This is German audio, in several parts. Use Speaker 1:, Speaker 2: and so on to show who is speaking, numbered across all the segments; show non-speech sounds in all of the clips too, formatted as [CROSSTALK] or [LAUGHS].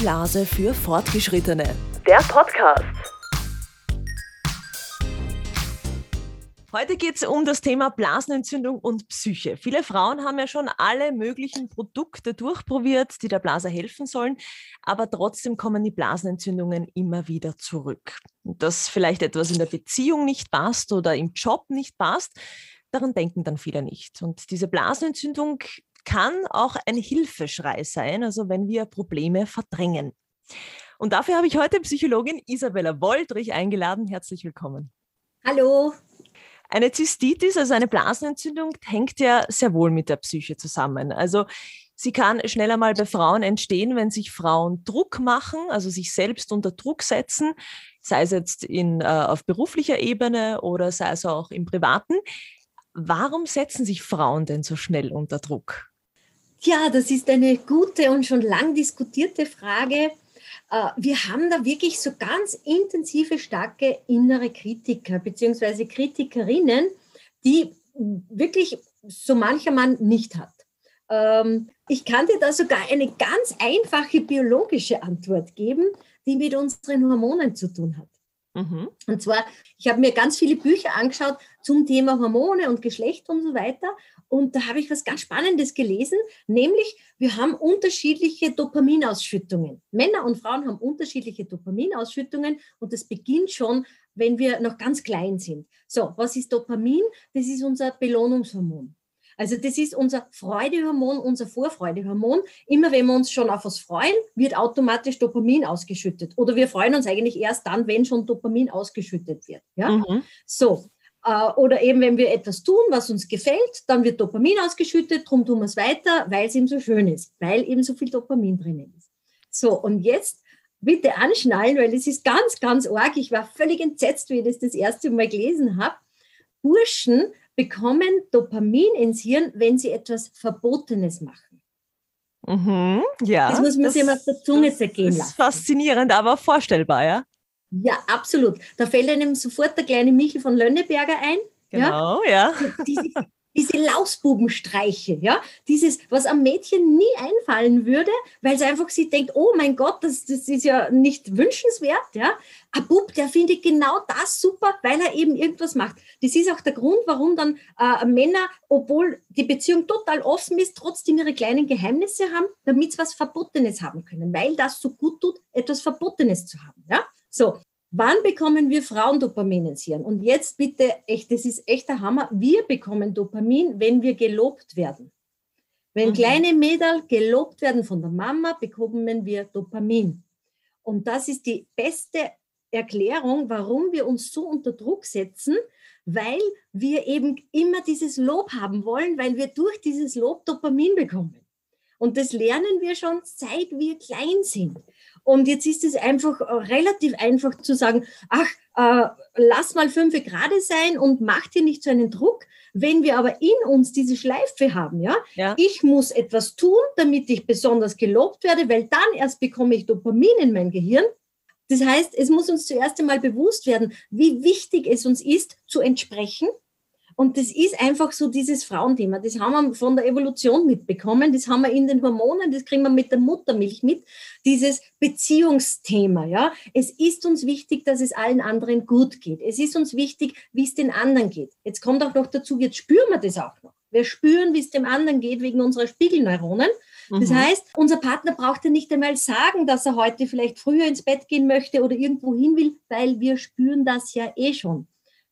Speaker 1: Blase für Fortgeschrittene.
Speaker 2: Der Podcast.
Speaker 1: Heute geht es um das Thema Blasenentzündung und Psyche. Viele Frauen haben ja schon alle möglichen Produkte durchprobiert, die der Blase helfen sollen, aber trotzdem kommen die Blasenentzündungen immer wieder zurück. Dass vielleicht etwas in der Beziehung nicht passt oder im Job nicht passt, daran denken dann viele nicht. Und diese Blasenentzündung kann auch ein Hilfeschrei sein, also wenn wir Probleme verdrängen. Und dafür habe ich heute Psychologin Isabella Woldrich eingeladen. Herzlich willkommen.
Speaker 3: Hallo.
Speaker 1: Eine Zystitis, also eine Blasenentzündung, hängt ja sehr wohl mit der Psyche zusammen. Also sie kann schneller mal bei Frauen entstehen, wenn sich Frauen Druck machen, also sich selbst unter Druck setzen, sei es jetzt in, äh, auf beruflicher Ebene oder sei es auch im Privaten. Warum setzen sich Frauen denn so schnell unter Druck?
Speaker 3: Ja, das ist eine gute und schon lang diskutierte Frage. Äh, wir haben da wirklich so ganz intensive, starke innere Kritiker bzw. Kritikerinnen, die wirklich so mancher Mann nicht hat. Ähm, ich kann dir da sogar eine ganz einfache biologische Antwort geben, die mit unseren Hormonen zu tun hat. Mhm. Und zwar, ich habe mir ganz viele Bücher angeschaut zum Thema Hormone und Geschlecht und so weiter. Und da habe ich was ganz Spannendes gelesen, nämlich wir haben unterschiedliche Dopaminausschüttungen. Männer und Frauen haben unterschiedliche Dopaminausschüttungen und das beginnt schon, wenn wir noch ganz klein sind. So, was ist Dopamin? Das ist unser Belohnungshormon. Also das ist unser Freudehormon, unser Vorfreudehormon. Immer wenn wir uns schon auf was freuen, wird automatisch Dopamin ausgeschüttet. Oder wir freuen uns eigentlich erst dann, wenn schon Dopamin ausgeschüttet wird. Ja? Mhm. So. Äh, oder eben, wenn wir etwas tun, was uns gefällt, dann wird Dopamin ausgeschüttet, darum tun wir es weiter, weil es eben so schön ist, weil eben so viel Dopamin drinnen ist. So, und jetzt bitte anschnallen, weil es ist ganz, ganz arg. Ich war völlig entsetzt, wie ich das das erste Mal gelesen habe. Burschen bekommen Dopamin ins Hirn, wenn sie etwas Verbotenes machen.
Speaker 1: Mhm, ja.
Speaker 3: Das muss man das, sich mal auf der Zunge zergehen lassen. Das
Speaker 1: ist faszinierend, aber vorstellbar, ja?
Speaker 3: Ja, absolut. Da fällt einem sofort der kleine Michel von Lönneberger ein.
Speaker 1: Genau, ja. ja.
Speaker 3: Diese, diese Lausbubenstreiche, ja, dieses, was am Mädchen nie einfallen würde, weil sie einfach sie denkt, oh mein Gott, das, das ist ja nicht wünschenswert, ja. Ein Bub, der findet genau das super, weil er eben irgendwas macht. Das ist auch der Grund, warum dann äh, Männer, obwohl die Beziehung total offen ist, trotzdem ihre kleinen Geheimnisse haben, damit sie was Verbotenes haben können, weil das so gut tut, etwas Verbotenes zu haben, ja. So, Wann bekommen wir Frauen Dopamin ins Hirn? Und jetzt bitte, echt, das ist echt der Hammer. Wir bekommen Dopamin, wenn wir gelobt werden. Wenn mhm. kleine Mädel gelobt werden von der Mama, bekommen wir Dopamin. Und das ist die beste Erklärung, warum wir uns so unter Druck setzen, weil wir eben immer dieses Lob haben wollen, weil wir durch dieses Lob Dopamin bekommen. Und das lernen wir schon, seit wir klein sind. Und jetzt ist es einfach äh, relativ einfach zu sagen, ach, äh, lass mal fünf Grad sein und mach dir nicht so einen Druck. Wenn wir aber in uns diese Schleife haben, ja, ja, ich muss etwas tun, damit ich besonders gelobt werde, weil dann erst bekomme ich Dopamin in mein Gehirn. Das heißt, es muss uns zuerst einmal bewusst werden, wie wichtig es uns ist, zu entsprechen, und das ist einfach so dieses Frauenthema. Das haben wir von der Evolution mitbekommen. Das haben wir in den Hormonen. Das kriegen wir mit der Muttermilch mit. Dieses Beziehungsthema. Ja, es ist uns wichtig, dass es allen anderen gut geht. Es ist uns wichtig, wie es den anderen geht. Jetzt kommt auch noch dazu, jetzt spüren wir das auch noch. Wir spüren, wie es dem anderen geht wegen unserer Spiegelneuronen. Das mhm. heißt, unser Partner braucht ja nicht einmal sagen, dass er heute vielleicht früher ins Bett gehen möchte oder irgendwo hin will, weil wir spüren das ja eh schon.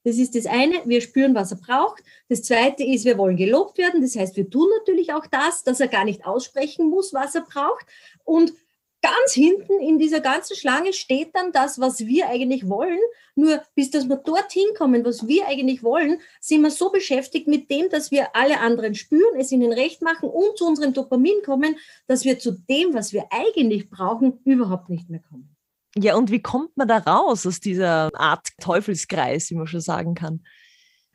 Speaker 3: Das ist das eine, wir spüren, was er braucht. Das zweite ist, wir wollen gelobt werden. Das heißt, wir tun natürlich auch das, dass er gar nicht aussprechen muss, was er braucht. Und ganz hinten in dieser ganzen Schlange steht dann das, was wir eigentlich wollen. Nur bis dass wir dorthin kommen, was wir eigentlich wollen, sind wir so beschäftigt mit dem, dass wir alle anderen spüren, es ihnen recht machen und zu unserem Dopamin kommen, dass wir zu dem, was wir eigentlich brauchen, überhaupt nicht mehr kommen.
Speaker 1: Ja, und wie kommt man da raus aus dieser Art Teufelskreis, wie man schon sagen kann?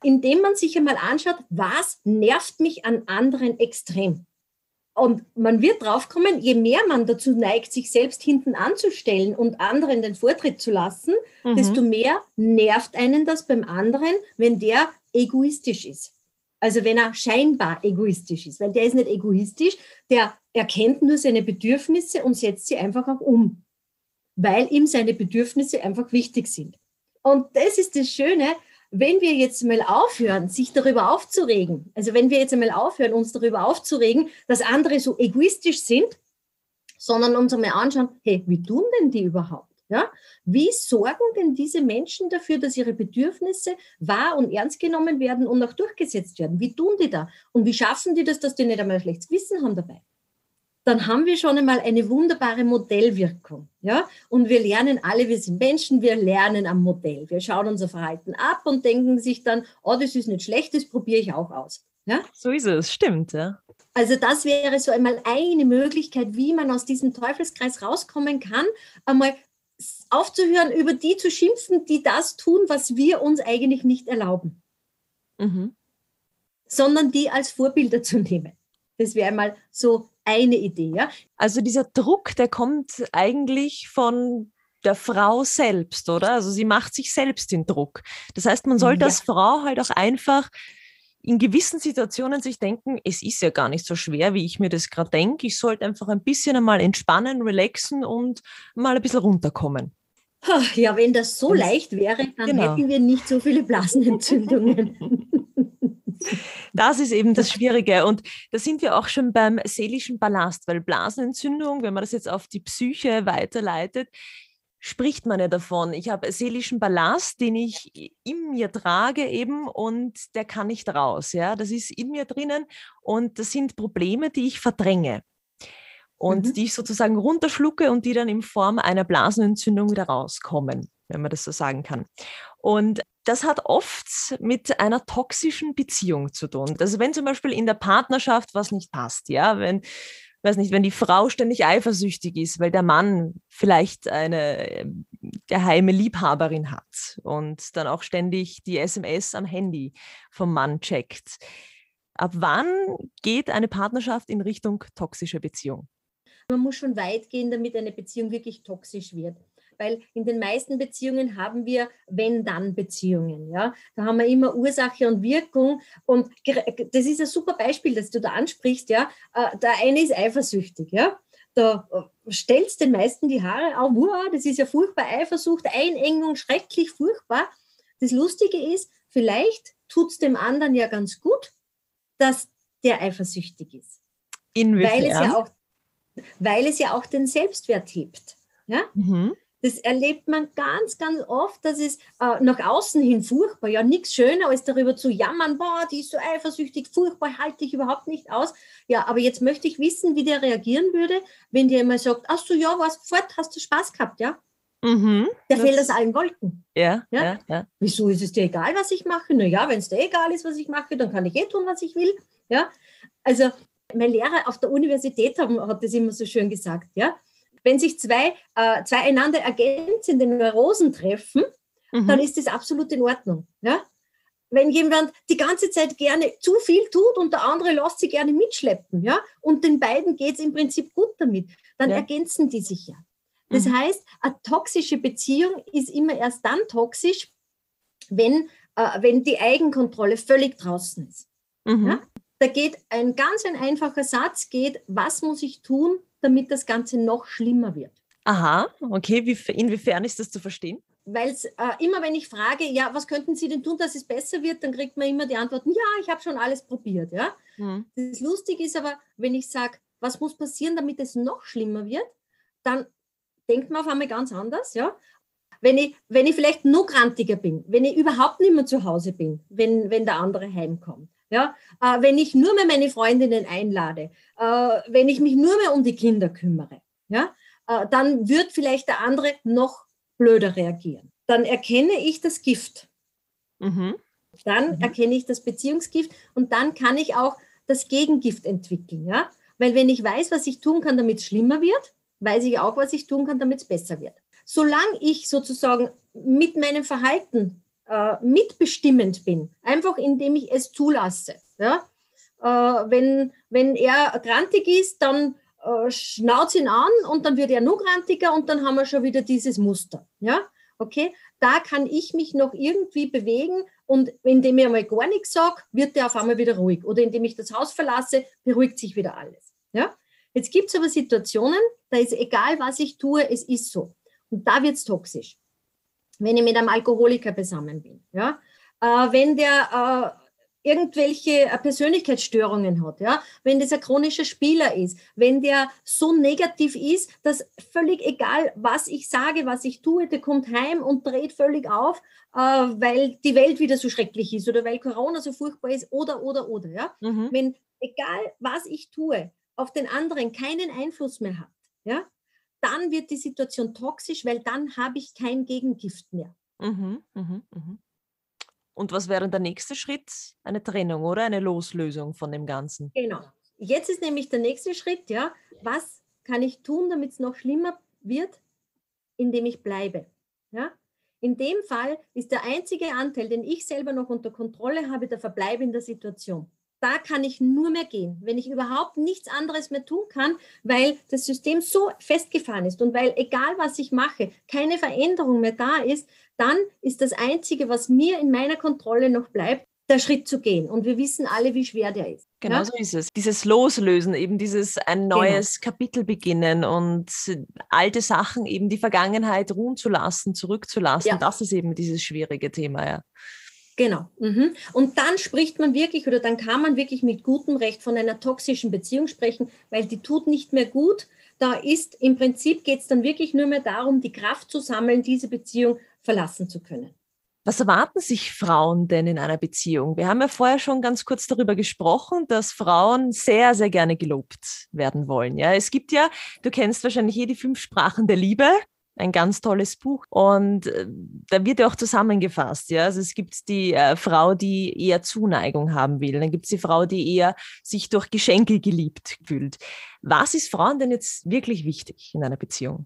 Speaker 3: Indem man sich einmal anschaut, was nervt mich an anderen extrem. Und man wird draufkommen, je mehr man dazu neigt, sich selbst hinten anzustellen und anderen den Vortritt zu lassen, mhm. desto mehr nervt einen das beim anderen, wenn der egoistisch ist. Also wenn er scheinbar egoistisch ist, weil der ist nicht egoistisch, der erkennt nur seine Bedürfnisse und setzt sie einfach auch um, weil ihm seine Bedürfnisse einfach wichtig sind. Und das ist das Schöne, wenn wir jetzt mal aufhören, sich darüber aufzuregen, also wenn wir jetzt einmal aufhören, uns darüber aufzuregen, dass andere so egoistisch sind, sondern uns einmal anschauen, hey, wie tun denn die überhaupt? Ja? Wie sorgen denn diese Menschen dafür, dass ihre Bedürfnisse wahr und ernst genommen werden und auch durchgesetzt werden? Wie tun die da? Und wie schaffen die das, dass die nicht einmal ein schlechtes Wissen haben dabei? Dann haben wir schon einmal eine wunderbare Modellwirkung. Ja? Und wir lernen alle, wir sind Menschen, wir lernen am Modell. Wir schauen unser Verhalten ab und denken sich dann, oh, das ist nicht schlecht, das probiere ich auch aus. Ja?
Speaker 1: So ist es, stimmt. Ja.
Speaker 3: Also das wäre so einmal eine Möglichkeit, wie man aus diesem Teufelskreis rauskommen kann, einmal aufzuhören, über die zu schimpfen, die das tun, was wir uns eigentlich nicht erlauben, mhm. sondern die als Vorbilder zu nehmen. Das wäre mal so eine Idee. Ja?
Speaker 1: Also dieser Druck, der kommt eigentlich von der Frau selbst, oder? Also sie macht sich selbst den Druck. Das heißt, man sollte ja. als Frau halt auch einfach in gewissen Situationen sich denken, es ist ja gar nicht so schwer, wie ich mir das gerade denke. Ich sollte einfach ein bisschen einmal entspannen, relaxen und mal ein bisschen runterkommen.
Speaker 3: Ja, wenn das so leicht wäre, dann genau. hätten wir nicht so viele Blasenentzündungen. [LAUGHS] [LAUGHS]
Speaker 1: Das ist eben das Schwierige. Und da sind wir auch schon beim seelischen Ballast, weil Blasenentzündung, wenn man das jetzt auf die Psyche weiterleitet, spricht man ja davon. Ich habe seelischen Ballast, den ich in mir trage eben und der kann nicht raus. Ja, das ist in mir drinnen und das sind Probleme, die ich verdränge und mhm. die ich sozusagen runterschlucke und die dann in Form einer Blasenentzündung wieder rauskommen, wenn man das so sagen kann. Und das hat oft mit einer toxischen Beziehung zu tun. Also wenn zum Beispiel in der Partnerschaft was nicht passt, ja, wenn weiß nicht, wenn die Frau ständig eifersüchtig ist, weil der Mann vielleicht eine ähm, geheime Liebhaberin hat und dann auch ständig die SMS am Handy vom Mann checkt. Ab wann geht eine Partnerschaft in Richtung toxische Beziehung?
Speaker 3: Man muss schon weit gehen, damit eine Beziehung wirklich toxisch wird weil in den meisten Beziehungen haben wir Wenn-Dann-Beziehungen. Ja? Da haben wir immer Ursache und Wirkung. Und das ist ein super Beispiel, das du da ansprichst. Ja? Äh, der eine ist eifersüchtig. Ja? Da äh, stellst den meisten die Haare auf, wow, das ist ja furchtbar, Eifersucht, Einengung, schrecklich furchtbar. Das Lustige ist, vielleicht tut es dem anderen ja ganz gut, dass der eifersüchtig ist.
Speaker 1: Inwiefern?
Speaker 3: Weil es ja auch, weil es ja auch den Selbstwert hebt. Ja? Mhm. Das erlebt man ganz, ganz oft, dass es äh, nach außen hin furchtbar, ja, nichts schöner als darüber zu jammern, boah, die ist so eifersüchtig, furchtbar, halte ich überhaupt nicht aus. Ja, aber jetzt möchte ich wissen, wie der reagieren würde, wenn der immer sagt, ach so, ja, warst fort, hast du Spaß gehabt, ja? Mhm, der fällt aus allen Wolken.
Speaker 1: Ja, ja, ja, ja.
Speaker 3: Wieso ist es dir egal, was ich mache? Naja, wenn es dir egal ist, was ich mache, dann kann ich eh tun, was ich will. Ja, also mein Lehrer auf der Universität haben, hat das immer so schön gesagt, ja wenn sich zwei, äh, zwei einander ergänzende Neurosen treffen, mhm. dann ist das absolut in Ordnung. Ja? Wenn jemand die ganze Zeit gerne zu viel tut und der andere lässt sie gerne mitschleppen, ja, und den beiden geht es im Prinzip gut damit, dann ja. ergänzen die sich ja. Das mhm. heißt, eine toxische Beziehung ist immer erst dann toxisch, wenn, äh, wenn die Eigenkontrolle völlig draußen ist. Mhm. Ja? Da geht ein ganz ein einfacher Satz, geht, was muss ich tun, damit das Ganze noch schlimmer wird.
Speaker 1: Aha, okay. Wie, inwiefern ist das zu verstehen?
Speaker 3: Weil äh, immer, wenn ich frage, ja, was könnten Sie denn tun, dass es besser wird, dann kriegt man immer die Antwort, ja, ich habe schon alles probiert. Ja? Mhm. Das Lustige ist aber, wenn ich sage, was muss passieren, damit es noch schlimmer wird, dann denkt man auf einmal ganz anders. Ja? Wenn ich, wenn ich vielleicht noch grantiger bin, wenn ich überhaupt nicht mehr zu Hause bin, wenn, wenn der andere heimkommt, ja, äh, wenn ich nur mehr meine Freundinnen einlade, äh, wenn ich mich nur mehr um die Kinder kümmere, ja, äh, dann wird vielleicht der andere noch blöder reagieren. Dann erkenne ich das Gift. Mhm. Dann mhm. erkenne ich das Beziehungsgift und dann kann ich auch das Gegengift entwickeln. Ja? Weil wenn ich weiß, was ich tun kann, damit es schlimmer wird, weiß ich auch, was ich tun kann, damit es besser wird. Solange ich sozusagen mit meinem Verhalten äh, mitbestimmend bin, einfach indem ich es zulasse. Ja? Äh, wenn, wenn er grantig ist, dann äh, schnauzt ihn an und dann wird er noch grantiger und dann haben wir schon wieder dieses Muster. Ja? Okay? Da kann ich mich noch irgendwie bewegen und indem ich einmal gar nichts sage, wird der auf einmal wieder ruhig. Oder indem ich das Haus verlasse, beruhigt sich wieder alles. Ja? Jetzt gibt es aber Situationen, da ist egal, was ich tue, es ist so. Und da wird es toxisch. Wenn ich mit einem Alkoholiker beisammen bin. Ja? Äh, wenn der äh, irgendwelche äh, Persönlichkeitsstörungen hat, ja, wenn das ein chronischer Spieler ist, wenn der so negativ ist, dass völlig egal, was ich sage, was ich tue, der kommt heim und dreht völlig auf, äh, weil die Welt wieder so schrecklich ist oder weil Corona so furchtbar ist oder, oder, oder, ja. Mhm. Wenn egal, was ich tue, auf den anderen keinen Einfluss mehr hat, ja, dann wird die Situation toxisch, weil dann habe ich kein Gegengift mehr. Mhm, mh,
Speaker 1: mh. Und was wäre der nächste Schritt? Eine Trennung oder eine Loslösung von dem Ganzen?
Speaker 3: Genau. Jetzt ist nämlich der nächste Schritt, ja, was kann ich tun, damit es noch schlimmer wird, indem ich bleibe. Ja? In dem Fall ist der einzige Anteil, den ich selber noch unter Kontrolle habe, der Verbleib in der Situation. Da kann ich nur mehr gehen, wenn ich überhaupt nichts anderes mehr tun kann, weil das System so festgefahren ist und weil egal was ich mache, keine Veränderung mehr da ist, dann ist das Einzige, was mir in meiner Kontrolle noch bleibt, der Schritt zu gehen. Und wir wissen alle, wie schwer der ist.
Speaker 1: Genau ja? so ist es. Dieses Loslösen, eben dieses ein genau. neues genau. Kapitel beginnen und alte Sachen, eben die Vergangenheit ruhen zu lassen, zurückzulassen, ja. das ist eben dieses schwierige Thema, ja.
Speaker 3: Genau. Mhm. Und dann spricht man wirklich oder dann kann man wirklich mit gutem Recht von einer toxischen Beziehung sprechen, weil die tut nicht mehr gut. Da ist im Prinzip geht es dann wirklich nur mehr darum, die Kraft zu sammeln, diese Beziehung verlassen zu können.
Speaker 1: Was erwarten sich Frauen denn in einer Beziehung? Wir haben ja vorher schon ganz kurz darüber gesprochen, dass Frauen sehr, sehr gerne gelobt werden wollen. Ja, es gibt ja, du kennst wahrscheinlich eh die fünf Sprachen der Liebe. Ein ganz tolles Buch. Und äh, da wird ja auch zusammengefasst. Ja? Also es gibt die äh, Frau, die eher Zuneigung haben will. Dann gibt es die Frau, die eher sich durch Geschenke geliebt fühlt. Was ist Frauen denn jetzt wirklich wichtig in einer Beziehung?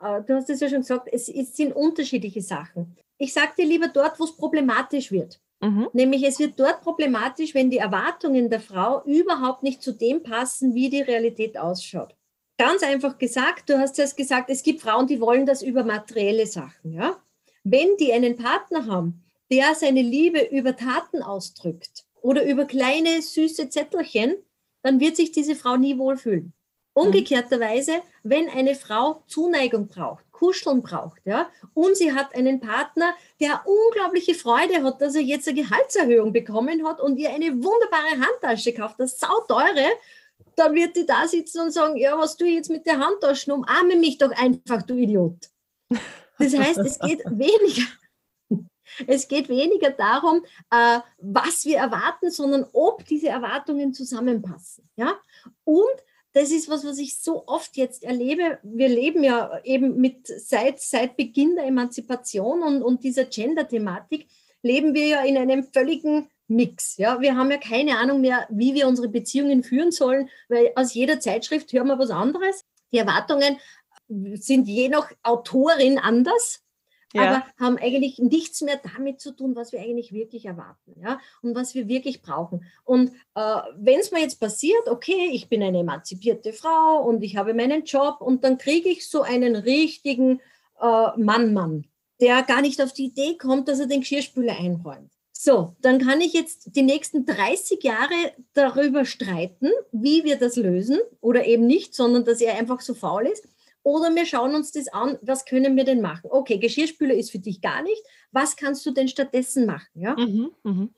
Speaker 3: Äh, du hast es ja schon gesagt, es, es sind unterschiedliche Sachen. Ich sage dir lieber dort, wo es problematisch wird. Mhm. Nämlich es wird dort problematisch, wenn die Erwartungen der Frau überhaupt nicht zu dem passen, wie die Realität ausschaut. Ganz einfach gesagt, du hast es gesagt, es gibt Frauen, die wollen das über materielle Sachen. Ja? Wenn die einen Partner haben, der seine Liebe über Taten ausdrückt oder über kleine süße Zettelchen, dann wird sich diese Frau nie wohlfühlen. Umgekehrterweise, wenn eine Frau Zuneigung braucht, Kuscheln braucht, ja, und sie hat einen Partner, der unglaubliche Freude hat, dass er jetzt eine Gehaltserhöhung bekommen hat und ihr eine wunderbare Handtasche kauft, das sauteure, dann wird die da sitzen und sagen, ja, was tue ich jetzt mit der Handtasche? Umarme mich doch einfach, du Idiot. Das heißt, es geht [LAUGHS] weniger, es geht weniger darum, äh, was wir erwarten, sondern ob diese Erwartungen zusammenpassen. Ja? Und das ist was, was ich so oft jetzt erlebe. Wir leben ja eben mit seit, seit Beginn der Emanzipation und, und dieser Gender-Thematik, leben wir ja in einem völligen Mix. Ja? Wir haben ja keine Ahnung mehr, wie wir unsere Beziehungen führen sollen, weil aus jeder Zeitschrift hören wir was anderes. Die Erwartungen sind je nach Autorin anders ja. aber haben eigentlich nichts mehr damit zu tun, was wir eigentlich wirklich erwarten ja? und was wir wirklich brauchen. Und äh, wenn es mir jetzt passiert, okay, ich bin eine emanzipierte Frau und ich habe meinen Job und dann kriege ich so einen richtigen äh, Mann-Mann, der gar nicht auf die Idee kommt, dass er den Geschirrspüler einräumt. So, dann kann ich jetzt die nächsten 30 Jahre darüber streiten, wie wir das lösen oder eben nicht, sondern dass er einfach so faul ist. Oder wir schauen uns das an, was können wir denn machen? Okay, Geschirrspüler ist für dich gar nicht. Was kannst du denn stattdessen machen? Ja? Mhm, mh.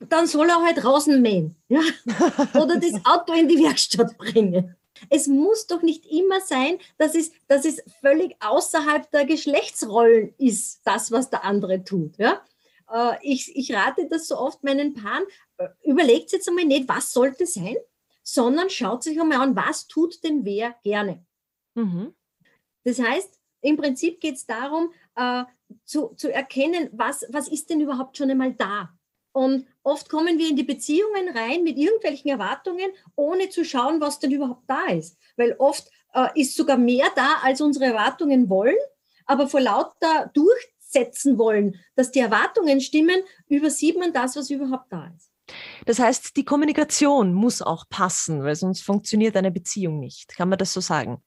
Speaker 3: Dann soll er halt draußen mähen ja? [LAUGHS] oder das Auto in die Werkstatt bringen. Es muss doch nicht immer sein, dass es, dass es völlig außerhalb der Geschlechtsrollen ist, das, was der andere tut. Ja? Äh, ich, ich rate das so oft meinen Paaren, äh, überlegt jetzt einmal nicht, was sollte sein, sondern schaut sich einmal an, was tut denn wer gerne. Mhm. Das heißt, im Prinzip geht es darum, äh, zu, zu erkennen, was, was ist denn überhaupt schon einmal da. Und oft kommen wir in die Beziehungen rein mit irgendwelchen Erwartungen, ohne zu schauen, was denn überhaupt da ist. Weil oft äh, ist sogar mehr da, als unsere Erwartungen wollen, aber vor lauter durchsetzen wollen, dass die Erwartungen stimmen, übersieht man das, was überhaupt da ist.
Speaker 1: Das heißt, die Kommunikation muss auch passen, weil sonst funktioniert eine Beziehung nicht. Kann man das so sagen?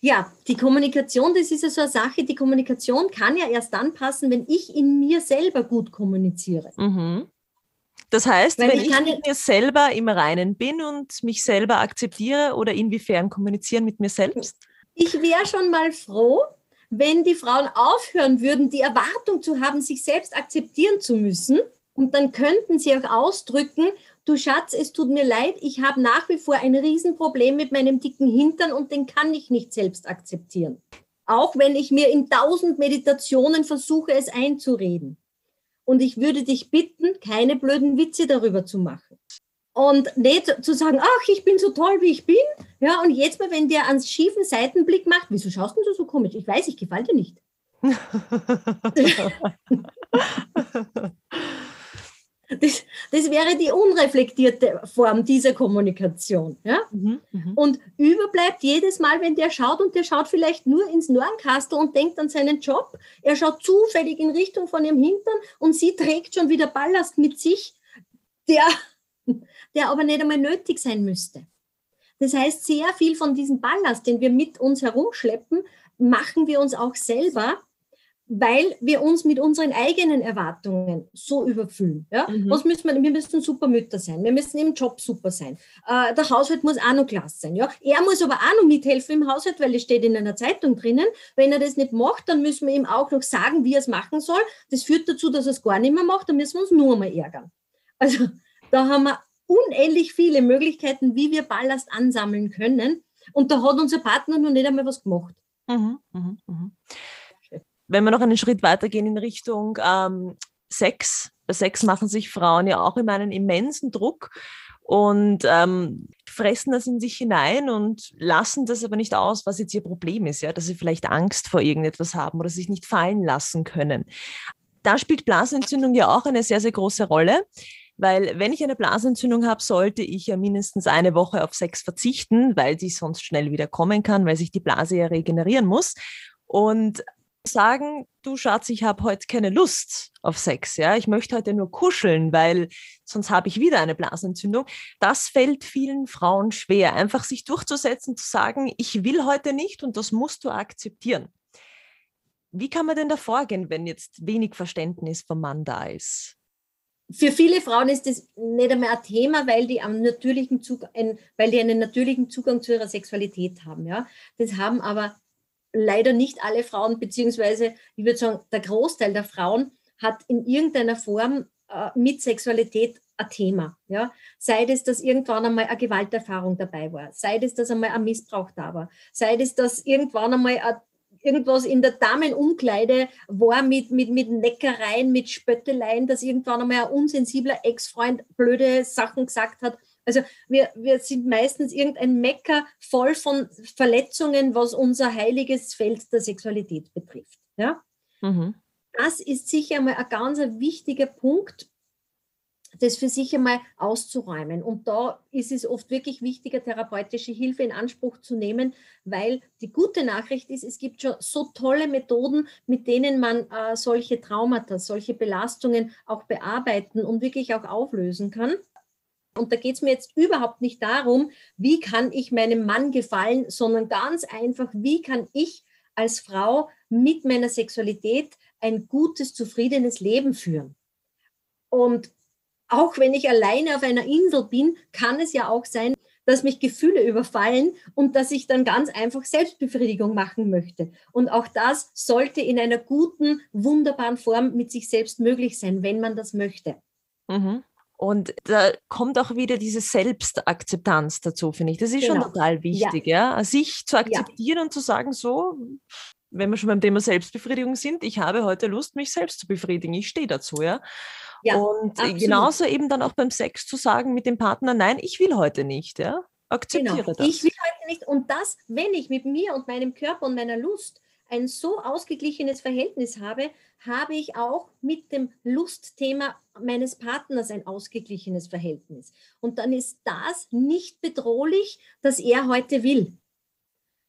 Speaker 3: Ja, die Kommunikation, das ist ja so eine Sache. Die Kommunikation kann ja erst dann passen, wenn ich in mir selber gut kommuniziere.
Speaker 1: Mhm. Das heißt, Weil wenn ich, ich mit mir selber im Reinen bin und mich selber akzeptiere oder inwiefern kommunizieren mit mir selbst?
Speaker 3: Ich wäre schon mal froh, wenn die Frauen aufhören würden, die Erwartung zu haben, sich selbst akzeptieren zu müssen. Und dann könnten sie auch ausdrücken, du Schatz, es tut mir leid, ich habe nach wie vor ein Riesenproblem mit meinem dicken Hintern und den kann ich nicht selbst akzeptieren. Auch wenn ich mir in tausend Meditationen versuche, es einzureden. Und ich würde dich bitten, keine blöden Witze darüber zu machen. Und nicht zu sagen, ach, ich bin so toll, wie ich bin. Ja, und jetzt mal, wenn der einen schiefen Seitenblick macht, wieso schaust du so komisch? Ich weiß, ich gefalle dir nicht. [LAUGHS] Das, das, wäre die unreflektierte Form dieser Kommunikation. Ja? Mhm, mh. Und überbleibt jedes Mal, wenn der schaut und der schaut vielleicht nur ins Nornkastel und denkt an seinen Job. Er schaut zufällig in Richtung von ihrem Hintern und sie trägt schon wieder Ballast mit sich, der, der aber nicht einmal nötig sein müsste. Das heißt, sehr viel von diesem Ballast, den wir mit uns herumschleppen, machen wir uns auch selber weil wir uns mit unseren eigenen Erwartungen so überfüllen. Ja? Mhm. Was müssen wir? Wir müssen super Mütter sein. Wir müssen im Job super sein. Äh, der Haushalt muss auch noch klasse sein. Ja? Er muss aber auch noch mithelfen im Haushalt, weil es steht in einer Zeitung drinnen. Wenn er das nicht macht, dann müssen wir ihm auch noch sagen, wie er es machen soll. Das führt dazu, dass er es gar nicht mehr macht. Dann müssen wir uns nur mal ärgern. Also da haben wir unendlich viele Möglichkeiten, wie wir Ballast ansammeln können. Und da hat unser Partner noch nicht einmal was gemacht. Mhm, mh,
Speaker 1: mh wenn wir noch einen Schritt weitergehen in Richtung ähm, Sex, bei Sex machen sich Frauen ja auch immer einen immensen Druck und ähm, fressen das in sich hinein und lassen das aber nicht aus, was jetzt ihr Problem ist, ja, dass sie vielleicht Angst vor irgendetwas haben oder sich nicht fallen lassen können. Da spielt Blasenentzündung ja auch eine sehr, sehr große Rolle. Weil wenn ich eine Blasenentzündung habe, sollte ich ja mindestens eine Woche auf Sex verzichten, weil die sonst schnell wieder kommen kann, weil sich die Blase ja regenerieren muss. Und sagen, du Schatz, ich habe heute keine Lust auf Sex, ja, ich möchte heute nur kuscheln, weil sonst habe ich wieder eine Blasenentzündung. Das fällt vielen Frauen schwer, einfach sich durchzusetzen, zu sagen, ich will heute nicht und das musst du akzeptieren. Wie kann man denn da vorgehen, wenn jetzt wenig Verständnis vom Mann da ist?
Speaker 3: Für viele Frauen ist das nicht einmal ein Thema, weil die, am natürlichen Zug, ein, weil die einen natürlichen Zugang zu ihrer Sexualität haben. Ja? Das haben aber leider nicht alle Frauen, beziehungsweise ich würde sagen, der Großteil der Frauen hat in irgendeiner Form äh, mit Sexualität ein Thema. Ja? Sei es, dass irgendwann einmal eine Gewalterfahrung dabei war, sei es, dass einmal ein Missbrauch da war, sei es, dass irgendwann einmal ein, irgendwas in der Damenumkleide war mit, mit, mit Neckereien, mit Spötteleien, dass irgendwann einmal ein unsensibler Ex-Freund blöde Sachen gesagt hat also wir, wir sind meistens irgendein Mecker voll von Verletzungen, was unser heiliges Feld der Sexualität betrifft. Ja? Mhm. Das ist sicher einmal ein ganz wichtiger Punkt, das für sich einmal auszuräumen. Und da ist es oft wirklich wichtiger, therapeutische Hilfe in Anspruch zu nehmen, weil die gute Nachricht ist, es gibt schon so tolle Methoden, mit denen man äh, solche Traumata, solche Belastungen auch bearbeiten und wirklich auch auflösen kann. Und da geht es mir jetzt überhaupt nicht darum, wie kann ich meinem Mann gefallen, sondern ganz einfach, wie kann ich als Frau mit meiner Sexualität ein gutes, zufriedenes Leben führen. Und auch wenn ich alleine auf einer Insel bin, kann es ja auch sein, dass mich Gefühle überfallen und dass ich dann ganz einfach Selbstbefriedigung machen möchte. Und auch das sollte in einer guten, wunderbaren Form mit sich selbst möglich sein, wenn man das möchte.
Speaker 1: Mhm. Und da kommt auch wieder diese Selbstakzeptanz dazu, finde ich. Das ist genau. schon total wichtig, ja. ja. Sich zu akzeptieren ja. und zu sagen, so, wenn wir schon beim Thema Selbstbefriedigung sind, ich habe heute Lust, mich selbst zu befriedigen. Ich stehe dazu, ja. ja und absolut. genauso eben dann auch beim Sex zu sagen mit dem Partner, nein, ich will heute nicht, ja. Akzeptiere genau. das.
Speaker 3: Ich will heute nicht. Und das, wenn ich mit mir und meinem Körper und meiner Lust ein so ausgeglichenes Verhältnis habe, habe ich auch mit dem Lustthema meines Partners ein ausgeglichenes Verhältnis. Und dann ist das nicht bedrohlich, dass er heute will.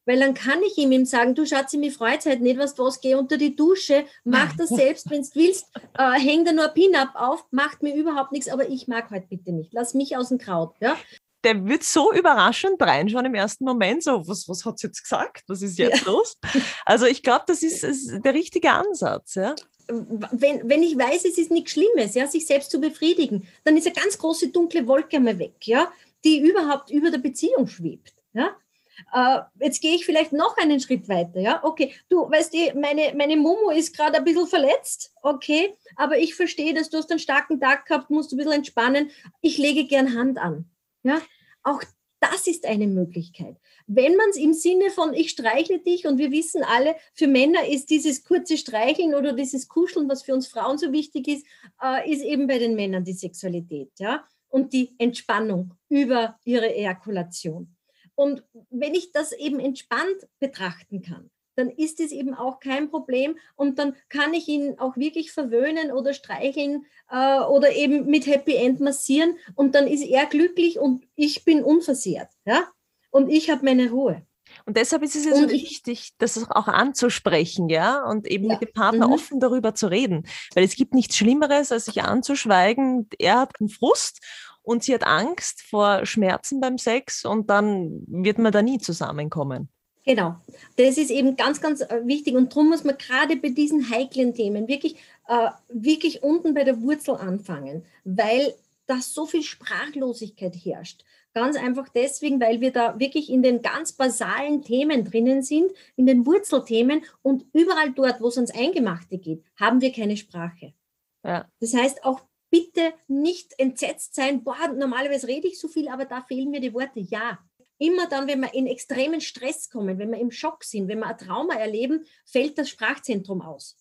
Speaker 3: Weil dann kann ich ihm, sagen, du Schatzi, mir freut halt nicht, was du was, geh unter die Dusche, mach das selbst, [LAUGHS] wenn du willst, äh, häng da nur ein Pin-Up auf, macht mir überhaupt nichts, aber ich mag heute bitte nicht, lass mich aus dem Kraut. Ja?
Speaker 1: der wird so überraschend reinschauen im ersten Moment, so, was, was hat sie jetzt gesagt? Was ist jetzt ja. los? Also ich glaube, das ist, ist, der richtige Ansatz. Ja?
Speaker 3: Wenn, wenn ich weiß, es ist nichts Schlimmes, ja, sich selbst zu befriedigen, dann ist eine ganz große dunkle Wolke einmal weg, ja, die überhaupt über der Beziehung schwebt. Ja? Uh, jetzt gehe ich vielleicht noch einen Schritt weiter, ja. Okay, du weißt, die, meine, meine Momo ist gerade ein bisschen verletzt, okay, aber ich verstehe, dass du hast einen starken Tag gehabt, musst du ein bisschen entspannen. Ich lege gern Hand an, ja. Auch das ist eine Möglichkeit. Wenn man es im Sinne von ich streichle dich und wir wissen alle, für Männer ist dieses kurze Streicheln oder dieses Kuscheln, was für uns Frauen so wichtig ist, äh, ist eben bei den Männern die Sexualität, ja, und die Entspannung über ihre Ejakulation. Und wenn ich das eben entspannt betrachten kann, dann ist es eben auch kein Problem und dann kann ich ihn auch wirklich verwöhnen oder streicheln äh, oder eben mit Happy End massieren und dann ist er glücklich und ich bin unversehrt, ja? Und ich habe meine Ruhe.
Speaker 1: Und deshalb ist es ja so und wichtig, das auch anzusprechen, ja, und eben ja. mit dem Partner mhm. offen darüber zu reden. Weil es gibt nichts Schlimmeres, als sich anzuschweigen. Er hat einen Frust und sie hat Angst vor Schmerzen beim Sex und dann wird man da nie zusammenkommen.
Speaker 3: Genau, das ist eben ganz, ganz äh, wichtig und darum muss man gerade bei diesen heiklen Themen wirklich, äh, wirklich unten bei der Wurzel anfangen, weil da so viel Sprachlosigkeit herrscht. Ganz einfach deswegen, weil wir da wirklich in den ganz basalen Themen drinnen sind, in den Wurzelthemen und überall dort, wo es ans Eingemachte geht, haben wir keine Sprache. Ja. Das heißt, auch bitte nicht entsetzt sein, boah, normalerweise rede ich so viel, aber da fehlen mir die Worte. Ja, immer dann, wenn wir in extremen Stress kommen, wenn wir im Schock sind, wenn wir ein Trauma erleben, fällt das Sprachzentrum aus.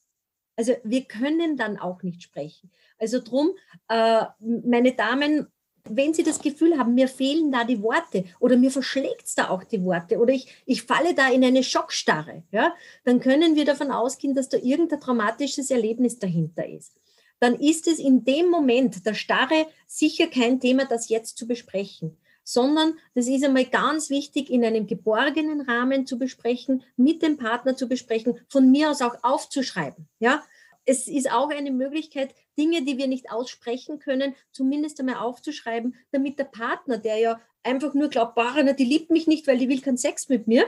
Speaker 3: Also wir können dann auch nicht sprechen. Also drum, äh, meine Damen, wenn Sie das Gefühl haben, mir fehlen da die Worte oder mir verschlägt es da auch die Worte oder ich, ich falle da in eine Schockstarre, ja, dann können wir davon ausgehen, dass da irgendein traumatisches Erlebnis dahinter ist dann ist es in dem Moment der Starre sicher kein Thema, das jetzt zu besprechen, sondern das ist einmal ganz wichtig, in einem geborgenen Rahmen zu besprechen, mit dem Partner zu besprechen, von mir aus auch aufzuschreiben. Ja, es ist auch eine Möglichkeit, Dinge, die wir nicht aussprechen können, zumindest einmal aufzuschreiben, damit der Partner, der ja einfach nur glaubt, Barana, die liebt mich nicht, weil die will keinen Sex mit mir,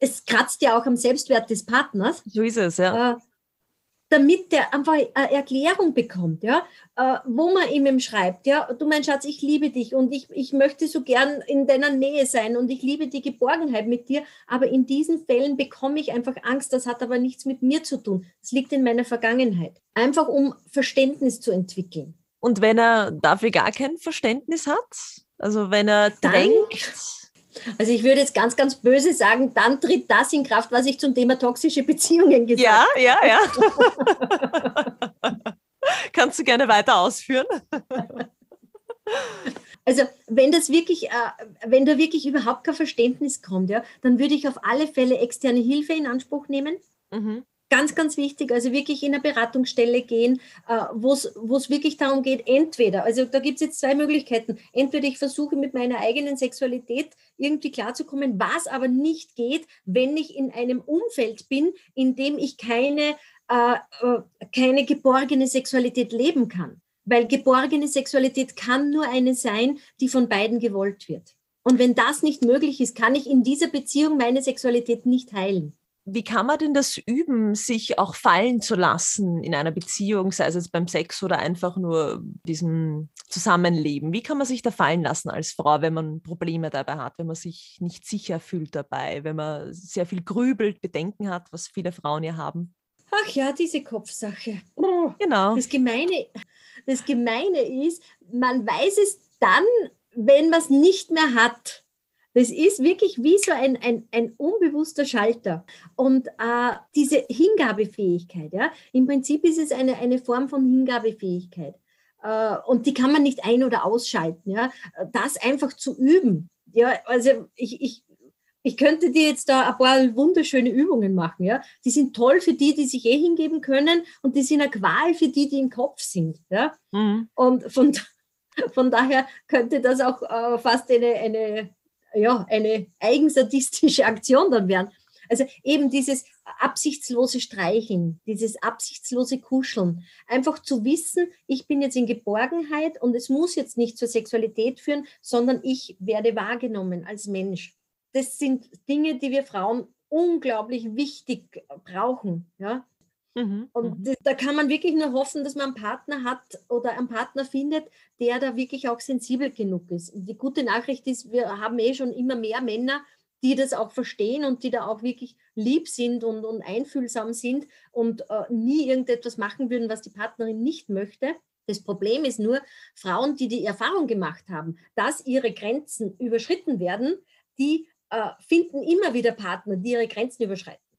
Speaker 3: es kratzt ja auch am Selbstwert des Partners.
Speaker 1: So ist es, ja.
Speaker 3: Damit der einfach eine Erklärung bekommt, ja, äh, wo man ihm schreibt, ja, du mein Schatz, ich liebe dich und ich, ich möchte so gern in deiner Nähe sein und ich liebe die Geborgenheit mit dir, aber in diesen Fällen bekomme ich einfach Angst, das hat aber nichts mit mir zu tun, das liegt in meiner Vergangenheit, einfach um Verständnis zu entwickeln.
Speaker 1: Und wenn er dafür gar kein Verständnis hat, also wenn er drängt,
Speaker 3: also ich würde jetzt ganz, ganz böse sagen, dann tritt das in Kraft, was ich zum Thema toxische Beziehungen gesagt habe.
Speaker 1: Ja, ja, ja. [LAUGHS] Kannst du gerne weiter ausführen?
Speaker 3: Also wenn das wirklich, äh, wenn da wirklich überhaupt kein Verständnis kommt, ja, dann würde ich auf alle Fälle externe Hilfe in Anspruch nehmen. Mhm. Ganz, ganz wichtig, also wirklich in eine Beratungsstelle gehen, äh, wo es wirklich darum geht, entweder, also da gibt es jetzt zwei Möglichkeiten, entweder ich versuche mit meiner eigenen Sexualität irgendwie klarzukommen, was aber nicht geht, wenn ich in einem Umfeld bin, in dem ich keine, äh, äh, keine geborgene Sexualität leben kann. Weil geborgene Sexualität kann nur eine sein, die von beiden gewollt wird. Und wenn das nicht möglich ist, kann ich in dieser Beziehung meine Sexualität nicht heilen
Speaker 1: wie kann man denn das üben, sich auch fallen zu lassen in einer Beziehung, sei es jetzt beim Sex oder einfach nur diesem Zusammenleben? Wie kann man sich da fallen lassen als Frau, wenn man Probleme dabei hat, wenn man sich nicht sicher fühlt dabei, wenn man sehr viel grübelt, Bedenken hat, was viele Frauen ja haben?
Speaker 3: Ach ja, diese Kopfsache. Genau. Das Gemeine, das Gemeine ist, man weiß es dann, wenn man es nicht mehr hat. Das ist wirklich wie so ein, ein, ein unbewusster Schalter. Und äh, diese Hingabefähigkeit, ja, im Prinzip ist es eine, eine Form von Hingabefähigkeit. Äh, und die kann man nicht ein- oder ausschalten. Ja. Das einfach zu üben. Ja, also ich, ich, ich könnte dir jetzt da ein paar wunderschöne Übungen machen. Ja. Die sind toll für die, die sich eh hingeben können und die sind eine Qual für die, die im Kopf sind. Ja. Mhm. Und von, von daher könnte das auch äh, fast eine, eine ja, eine eigensadistische Aktion dann werden. Also eben dieses absichtslose Streicheln, dieses absichtslose Kuscheln. Einfach zu wissen, ich bin jetzt in Geborgenheit und es muss jetzt nicht zur Sexualität führen, sondern ich werde wahrgenommen als Mensch. Das sind Dinge, die wir Frauen unglaublich wichtig brauchen. Ja? Mhm, und mhm. da kann man wirklich nur hoffen, dass man einen Partner hat oder einen Partner findet, der da wirklich auch sensibel genug ist. Und die gute Nachricht ist, wir haben eh schon immer mehr Männer, die das auch verstehen und die da auch wirklich lieb sind und, und einfühlsam sind und äh, nie irgendetwas machen würden, was die Partnerin nicht möchte. Das Problem ist nur, Frauen, die die Erfahrung gemacht haben, dass ihre Grenzen überschritten werden, die äh, finden immer wieder Partner, die ihre Grenzen überschreiten.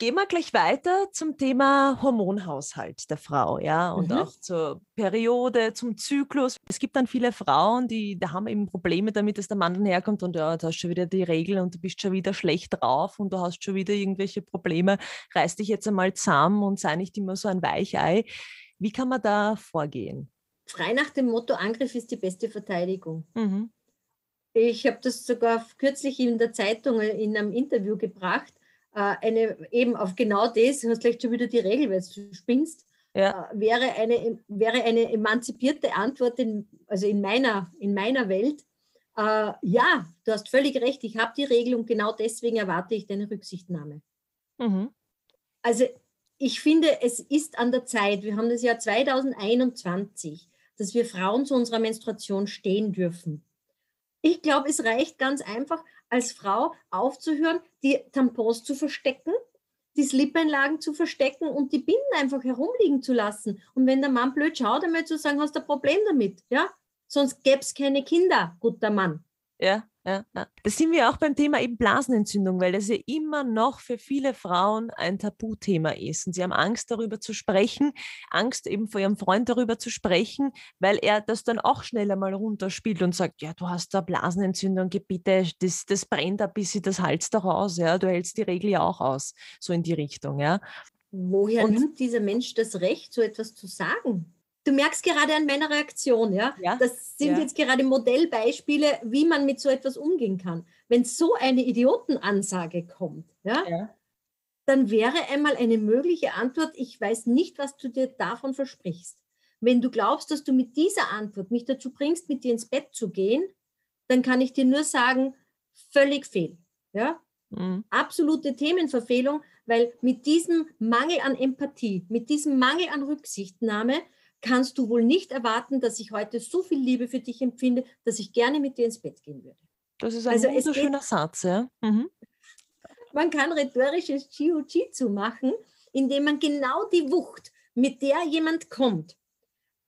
Speaker 1: Gehen wir gleich weiter zum Thema Hormonhaushalt der Frau, ja, und mhm. auch zur Periode, zum Zyklus. Es gibt dann viele Frauen, die da haben eben Probleme damit, dass der Mann dann herkommt und ja, du hast schon wieder die Regel und du bist schon wieder schlecht drauf und du hast schon wieder irgendwelche Probleme. Reiß dich jetzt einmal zusammen und sei nicht immer so ein Weichei. Wie kann man da vorgehen?
Speaker 3: Frei nach dem Motto, Angriff ist die beste Verteidigung. Mhm. Ich habe das sogar kürzlich in der Zeitung in einem Interview gebracht äh, eine, eben auf genau das, du hast vielleicht schon wieder die Regel, weil du spinnst, ja. Äh, wäre, eine, wäre eine emanzipierte Antwort, in, also in meiner, in meiner Welt, äh, ja, du hast völlig recht, ich habe die Regel und genau deswegen erwarte ich deine Rücksichtnahme. Mhm. Also ich finde, es ist an der Zeit, wir haben das Jahr 2021, dass wir Frauen zu unserer Menstruation stehen dürfen. Ich glaube, es reicht ganz einfach, als Frau aufzuhören, die Tampons zu verstecken, die Slip-Einlagen zu verstecken und die Binden einfach herumliegen zu lassen. Und wenn der Mann blöd schaut, einmal zu sagen, hast du ein Problem damit, ja? Sonst gäbe es keine Kinder, guter Mann.
Speaker 1: Ja, ja, ja. Da sind wir auch beim Thema eben Blasenentzündung, weil das ja immer noch für viele Frauen ein Tabuthema ist. Und sie haben Angst, darüber zu sprechen, Angst eben vor ihrem Freund darüber zu sprechen, weil er das dann auch schneller mal runterspielt und sagt, ja, du hast da Blasenentzündung, bitte, das, das brennt ein bisschen das Hals doch aus, ja, du hältst die Regel ja auch aus, so in die Richtung, ja.
Speaker 3: Woher und, nimmt dieser Mensch das Recht, so etwas zu sagen? Du merkst gerade an meiner Reaktion, ja. ja das sind ja. jetzt gerade Modellbeispiele, wie man mit so etwas umgehen kann. Wenn so eine Idiotenansage kommt, ja, ja, dann wäre einmal eine mögliche Antwort, ich weiß nicht, was du dir davon versprichst. Wenn du glaubst, dass du mit dieser Antwort mich dazu bringst, mit dir ins Bett zu gehen, dann kann ich dir nur sagen, völlig fehl. Ja? Mhm. Absolute Themenverfehlung, weil mit diesem Mangel an Empathie, mit diesem Mangel an Rücksichtnahme kannst du wohl nicht erwarten, dass ich heute so viel Liebe für dich empfinde, dass ich gerne mit dir ins Bett gehen würde.
Speaker 1: Das ist ein also wunderschöner Satz, ja. Mhm.
Speaker 3: Man kann rhetorisches Jiu-Jitsu machen, indem man genau die Wucht, mit der jemand kommt,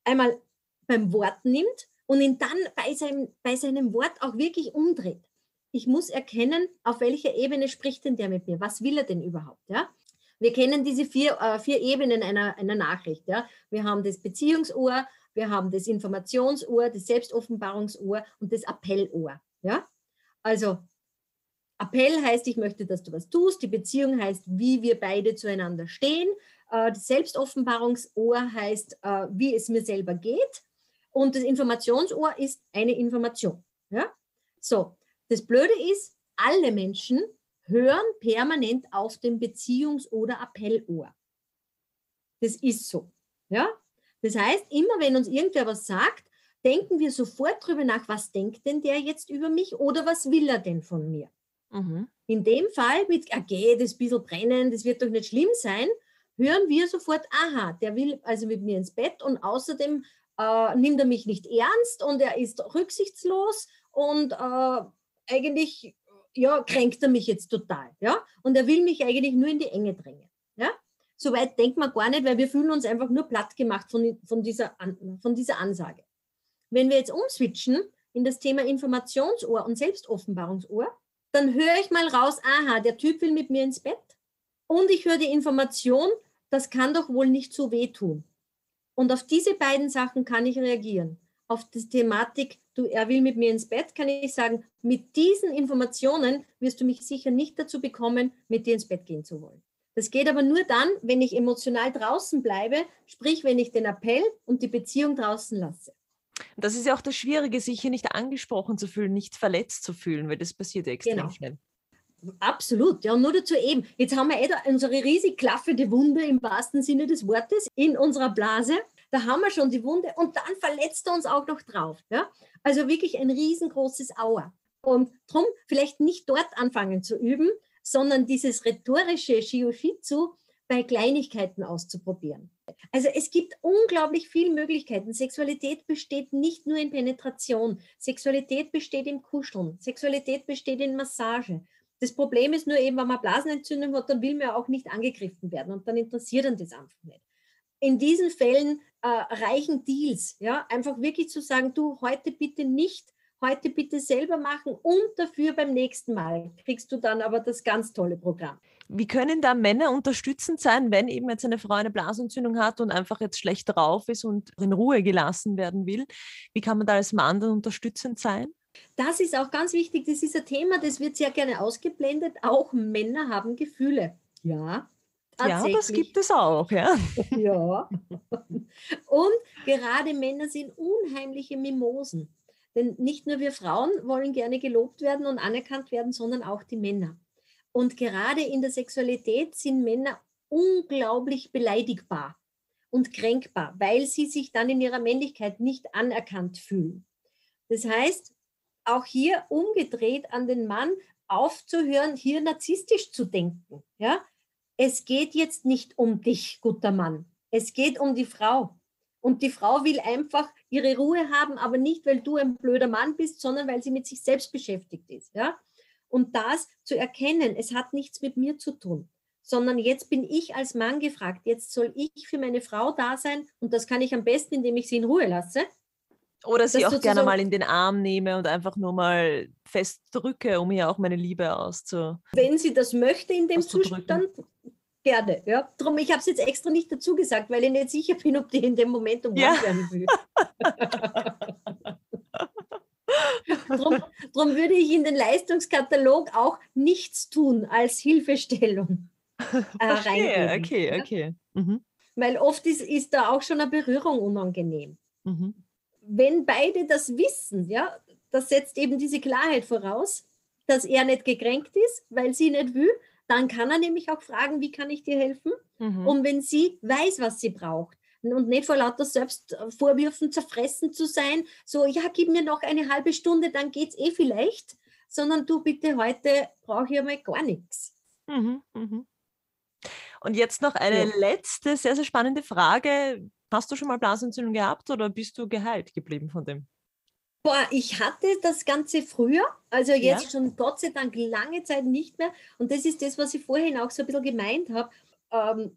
Speaker 3: einmal beim Wort nimmt und ihn dann bei seinem, bei seinem Wort auch wirklich umdreht. Ich muss erkennen, auf welcher Ebene spricht denn der mit mir? Was will er denn überhaupt? Ja? Wir kennen diese vier, äh, vier Ebenen einer, einer Nachricht. Ja? Wir haben das Beziehungsohr, wir haben das Informationsohr, das Selbstoffenbarungsohr und das Appellohr. Ja? Also Appell heißt, ich möchte, dass du was tust. Die Beziehung heißt, wie wir beide zueinander stehen. Äh, das Selbstoffenbarungsohr heißt, äh, wie es mir selber geht. Und das Informationsohr ist eine Information. Ja? So, das Blöde ist, alle Menschen hören permanent auf dem Beziehungs- oder Appellohr. Das ist so. Ja? Das heißt, immer wenn uns irgendwer was sagt, denken wir sofort darüber nach, was denkt denn der jetzt über mich oder was will er denn von mir? Mhm. In dem Fall mit, okay, das ist ein bisschen brennen, das wird doch nicht schlimm sein, hören wir sofort, aha, der will also mit mir ins Bett und außerdem äh, nimmt er mich nicht ernst und er ist rücksichtslos und äh, eigentlich ja, kränkt er mich jetzt total, ja? Und er will mich eigentlich nur in die Enge drängen, ja? Soweit denkt man gar nicht, weil wir fühlen uns einfach nur platt gemacht von, von, dieser, von dieser Ansage. Wenn wir jetzt umswitchen in das Thema Informationsohr und Selbstoffenbarungsohr, dann höre ich mal raus, aha, der Typ will mit mir ins Bett und ich höre die Information, das kann doch wohl nicht so wehtun. Und auf diese beiden Sachen kann ich reagieren. Auf die Thematik, du, er will mit mir ins Bett, kann ich sagen, mit diesen Informationen wirst du mich sicher nicht dazu bekommen, mit dir ins Bett gehen zu wollen. Das geht aber nur dann, wenn ich emotional draußen bleibe, sprich, wenn ich den Appell und die Beziehung draußen lasse.
Speaker 1: Das ist ja auch das Schwierige, sich hier nicht angesprochen zu fühlen, nicht verletzt zu fühlen, weil das passiert ja extrem genau. schnell.
Speaker 3: Absolut, ja, nur dazu eben. Jetzt haben wir eh unsere riesig klaffende Wunde im wahrsten Sinne des Wortes in unserer Blase. Da haben wir schon die Wunde und dann verletzt er uns auch noch drauf. Ja? Also wirklich ein riesengroßes Aua. Und darum vielleicht nicht dort anfangen zu üben, sondern dieses rhetorische Shioshizu bei Kleinigkeiten auszuprobieren. Also es gibt unglaublich viele Möglichkeiten. Sexualität besteht nicht nur in Penetration. Sexualität besteht im Kuscheln. Sexualität besteht in Massage. Das Problem ist nur eben, wenn man Blasenentzündung hat, dann will man auch nicht angegriffen werden und dann interessiert dann das einfach nicht. In diesen Fällen äh, reichen Deals, ja, einfach wirklich zu sagen, du heute bitte nicht heute bitte selber machen und dafür beim nächsten Mal kriegst du dann aber das ganz tolle Programm.
Speaker 1: Wie können da Männer unterstützend sein, wenn eben jetzt eine Frau eine Blasentzündung hat und einfach jetzt schlecht drauf ist und in Ruhe gelassen werden will? Wie kann man da als Mann dann unterstützend sein?
Speaker 3: Das ist auch ganz wichtig. Das ist ein Thema, das wird sehr gerne ausgeblendet. Auch Männer haben Gefühle. Ja,
Speaker 1: ja, das gibt es auch, ja. [LAUGHS]
Speaker 3: ja. Und gerade Männer sind unheimliche Mimosen. Denn nicht nur wir Frauen wollen gerne gelobt werden und anerkannt werden, sondern auch die Männer. Und gerade in der Sexualität sind Männer unglaublich beleidigbar und kränkbar, weil sie sich dann in ihrer Männlichkeit nicht anerkannt fühlen. Das heißt, auch hier umgedreht an den Mann aufzuhören, hier narzisstisch zu denken. Ja? Es geht jetzt nicht um dich, guter Mann. Es geht um die Frau. Und die Frau will einfach ihre Ruhe haben, aber nicht, weil du ein blöder Mann bist, sondern weil sie mit sich selbst beschäftigt ist. Ja? Und das zu erkennen, es hat nichts mit mir zu tun, sondern jetzt bin ich als Mann gefragt, jetzt soll ich für meine Frau da sein und das kann ich am besten, indem ich sie in Ruhe lasse.
Speaker 1: Oder sie auch gerne mal in den Arm nehme und einfach nur mal fest drücke, um ihr auch meine Liebe auszu.
Speaker 3: Wenn sie das möchte in dem Zustand, Gerne, ja. Drum, ich habe es jetzt extra nicht dazu gesagt, weil ich nicht sicher bin, ob die in dem Moment umarmt ja. werden will. [LAUGHS] drum, drum würde ich in den Leistungskatalog auch nichts tun als Hilfestellung
Speaker 1: äh, [LAUGHS] okay, okay, okay. Mhm.
Speaker 3: Weil oft ist, ist da auch schon eine Berührung unangenehm. Mhm. Wenn beide das wissen, ja, das setzt eben diese Klarheit voraus, dass er nicht gekränkt ist, weil sie nicht will, dann kann er nämlich auch fragen, wie kann ich dir helfen? Mhm. Und wenn sie weiß, was sie braucht und nicht vor lauter Selbstvorwürfen zerfressen zu sein, so, ja, gib mir noch eine halbe Stunde, dann geht es eh vielleicht, sondern du bitte heute brauche ich einmal gar nichts. Mhm,
Speaker 1: mhm. Und jetzt noch eine ja. letzte, sehr, sehr spannende Frage. Hast du schon mal Blasenentzündung gehabt oder bist du geheilt geblieben von dem?
Speaker 3: Boah, ich hatte das Ganze früher, also jetzt ja. schon Gott sei Dank lange Zeit nicht mehr. Und das ist das, was ich vorhin auch so ein bisschen gemeint habe. Ähm,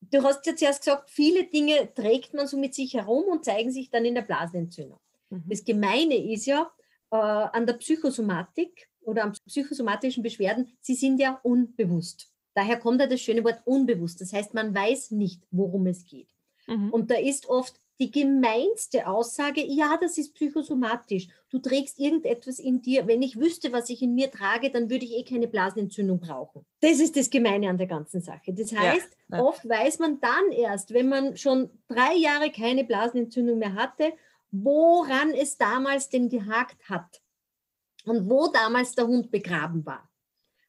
Speaker 3: du hast ja zuerst gesagt, viele Dinge trägt man so mit sich herum und zeigen sich dann in der Blasenentzündung. Mhm. Das Gemeine ist ja äh, an der Psychosomatik oder an psychosomatischen Beschwerden, sie sind ja unbewusst. Daher kommt ja das schöne Wort unbewusst. Das heißt, man weiß nicht, worum es geht. Mhm. Und da ist oft die gemeinste Aussage, ja, das ist psychosomatisch. Du trägst irgendetwas in dir. Wenn ich wüsste, was ich in mir trage, dann würde ich eh keine Blasenentzündung brauchen. Das ist das Gemeine an der ganzen Sache. Das heißt, ja, ja. oft weiß man dann erst, wenn man schon drei Jahre keine Blasenentzündung mehr hatte, woran es damals denn gehakt hat und wo damals der Hund begraben war.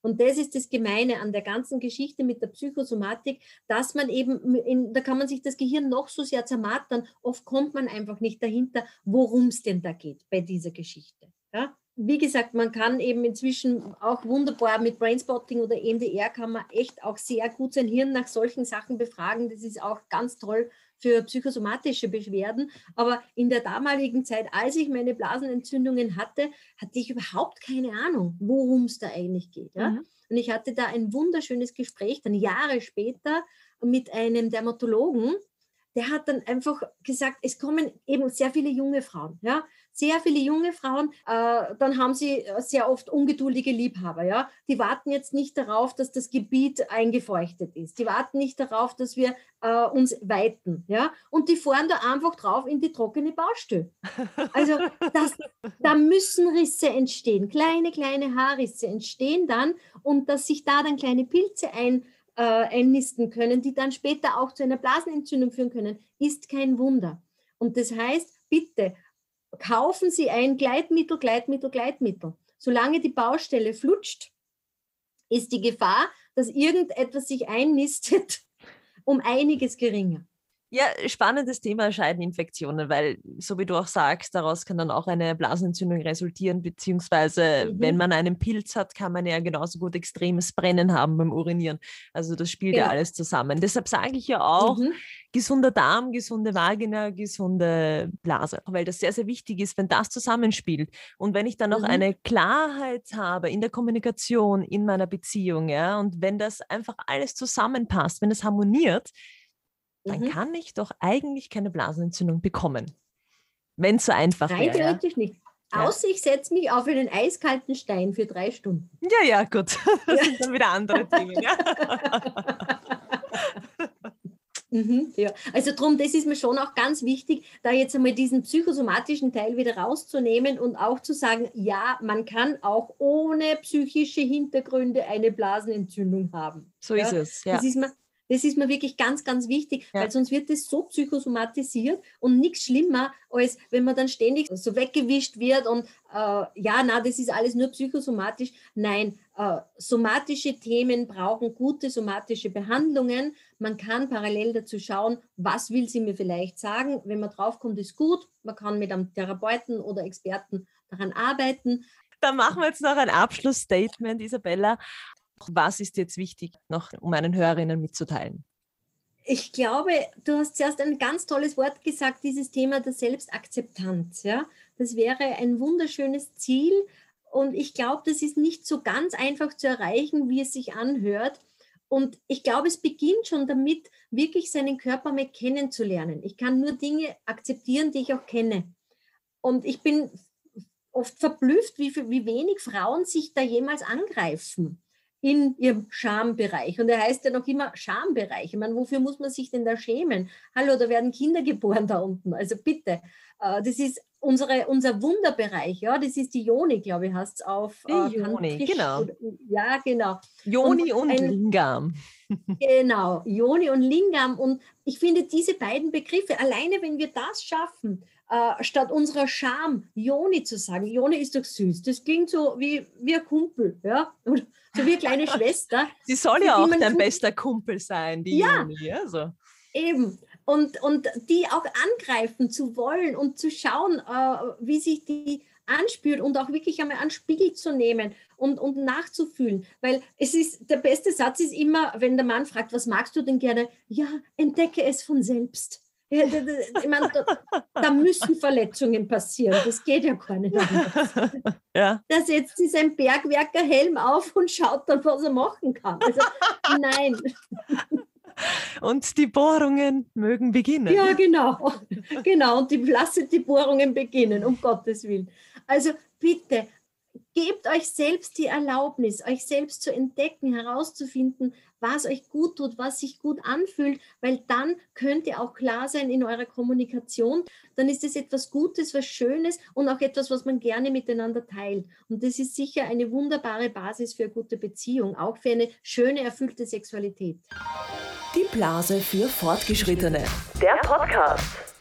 Speaker 3: Und das ist das Gemeine an der ganzen Geschichte mit der Psychosomatik, dass man eben, in, da kann man sich das Gehirn noch so sehr zermartern, oft kommt man einfach nicht dahinter, worum es denn da geht bei dieser Geschichte. Ja? Wie gesagt, man kann eben inzwischen auch wunderbar mit Brainspotting oder EMDR kann man echt auch sehr gut sein Hirn nach solchen Sachen befragen. Das ist auch ganz toll für psychosomatische Beschwerden. Aber in der damaligen Zeit, als ich meine Blasenentzündungen hatte, hatte ich überhaupt keine Ahnung, worum es da eigentlich geht. Ja? Mhm. Und ich hatte da ein wunderschönes Gespräch, dann Jahre später mit einem Dermatologen, der hat dann einfach gesagt, es kommen eben sehr viele junge Frauen, ja, sehr viele junge Frauen, äh, dann haben sie äh, sehr oft ungeduldige Liebhaber, ja. Die warten jetzt nicht darauf, dass das Gebiet eingefeuchtet ist. Die warten nicht darauf, dass wir äh, uns weiten, ja. Und die fahren da einfach drauf in die trockene Baustelle. Also das, da müssen Risse entstehen, kleine, kleine Haarrisse entstehen dann und dass sich da dann kleine Pilze ein äh, einnisten können, die dann später auch zu einer Blasenentzündung führen können, ist kein Wunder. Und das heißt, bitte kaufen Sie ein Gleitmittel, Gleitmittel, Gleitmittel. Solange die Baustelle flutscht, ist die Gefahr, dass irgendetwas sich einnistet, [LAUGHS] um einiges geringer.
Speaker 1: Ja, spannendes Thema Scheideninfektionen, weil, so wie du auch sagst, daraus kann dann auch eine Blasenentzündung resultieren, beziehungsweise mhm. wenn man einen Pilz hat, kann man ja genauso gut extremes Brennen haben beim Urinieren. Also das spielt genau. ja alles zusammen. Deshalb sage ich ja auch, mhm. gesunder Darm, gesunde Vagina, gesunde Blase, weil das sehr, sehr wichtig ist, wenn das zusammenspielt. Und wenn ich dann auch mhm. eine Klarheit habe in der Kommunikation, in meiner Beziehung, ja, und wenn das einfach alles zusammenpasst, wenn es harmoniert, dann mhm. kann ich doch eigentlich keine Blasenentzündung bekommen. Wenn es so einfach wäre. Rein
Speaker 3: theoretisch ja? nicht. Außer ich setze mich auf einen eiskalten Stein für drei Stunden.
Speaker 1: Ja, ja, gut. [LAUGHS] Das ja. sind dann wieder andere Dinge. Ja.
Speaker 3: Mhm, ja, also darum, das ist mir schon auch ganz wichtig, da jetzt einmal diesen psychosomatischen Teil wieder rauszunehmen und auch zu sagen, ja, man kann auch ohne psychische Hintergründe eine Blasenentzündung haben.
Speaker 1: So ja, ist es. Ja.
Speaker 3: Das ist mir das ist mir wirklich ganz, ganz wichtig, ja. weil sonst wird es so psychosomatisiert und nichts schlimmer, als wenn man dann ständig so weggewischt wird und äh, ja, na, das ist alles nur psychosomatisch. Nein, äh, somatische Themen brauchen gute somatische Behandlungen. Man kann parallel dazu schauen, was will sie mir vielleicht sagen. Wenn man draufkommt, ist gut. Man kann mit einem Therapeuten oder Experten daran arbeiten.
Speaker 1: Dann machen wir jetzt noch ein Abschlussstatement, Isabella. Was ist jetzt wichtig, noch um meinen Hörerinnen mitzuteilen?
Speaker 3: Ich glaube, du hast zuerst ein ganz tolles Wort gesagt, dieses Thema der Selbstakzeptanz. Ja? Das wäre ein wunderschönes Ziel. Und ich glaube, das ist nicht so ganz einfach zu erreichen, wie es sich anhört. Und ich glaube, es beginnt schon damit, wirklich seinen Körper mal kennenzulernen. Ich kann nur Dinge akzeptieren, die ich auch kenne. Und ich bin oft verblüfft, wie, wie wenig Frauen sich da jemals angreifen in ihrem Schambereich. Und er heißt ja noch immer Schambereich. Ich meine, wofür muss man sich denn da schämen? Hallo, da werden Kinder geboren da unten. Also bitte, äh, das ist unsere, unser Wunderbereich. Ja, das ist die Joni, glaube ich, heißt es auf.
Speaker 1: Die äh, Joni, genau.
Speaker 3: Ja, genau.
Speaker 1: Joni und, und ein, Lingam. [LAUGHS]
Speaker 3: genau, Joni und Lingam. Und ich finde diese beiden Begriffe, alleine wenn wir das schaffen, äh, statt unserer Scham Joni zu sagen, Joni ist doch süß. Das klingt so wie, wie ein Kumpel, ja? Oder so wie eine kleine [LAUGHS] Schwester.
Speaker 1: Sie soll ja auch dein bester Kumpel sein, die ja, Juni. Also.
Speaker 3: Eben. Und, und die auch angreifen zu wollen und zu schauen, äh, wie sich die anspürt und auch wirklich einmal an Spiegel zu nehmen und, und nachzufühlen. Weil es ist, der beste Satz ist immer, wenn der Mann fragt, was magst du denn gerne? Ja, entdecke es von selbst. Ich meine, da, da, müssen Verletzungen passieren. Das geht ja gar nicht anders. [LAUGHS] Ja. Da setzt sich sein Bergwerkerhelm auf und schaut dann, was er machen kann. Also, nein.
Speaker 1: Und die Bohrungen mögen beginnen.
Speaker 3: Ja, genau. Genau. Und die lasset die Bohrungen beginnen, um Gottes Willen. Also bitte, gebt euch selbst die Erlaubnis, euch selbst zu entdecken, herauszufinden, was euch gut tut, was sich gut anfühlt, weil dann könnt ihr auch klar sein in eurer Kommunikation. Dann ist es etwas Gutes, was Schönes und auch etwas, was man gerne miteinander teilt. Und das ist sicher eine wunderbare Basis für eine gute Beziehung, auch für eine schöne, erfüllte Sexualität.
Speaker 2: Die Blase für Fortgeschrittene. Der Podcast.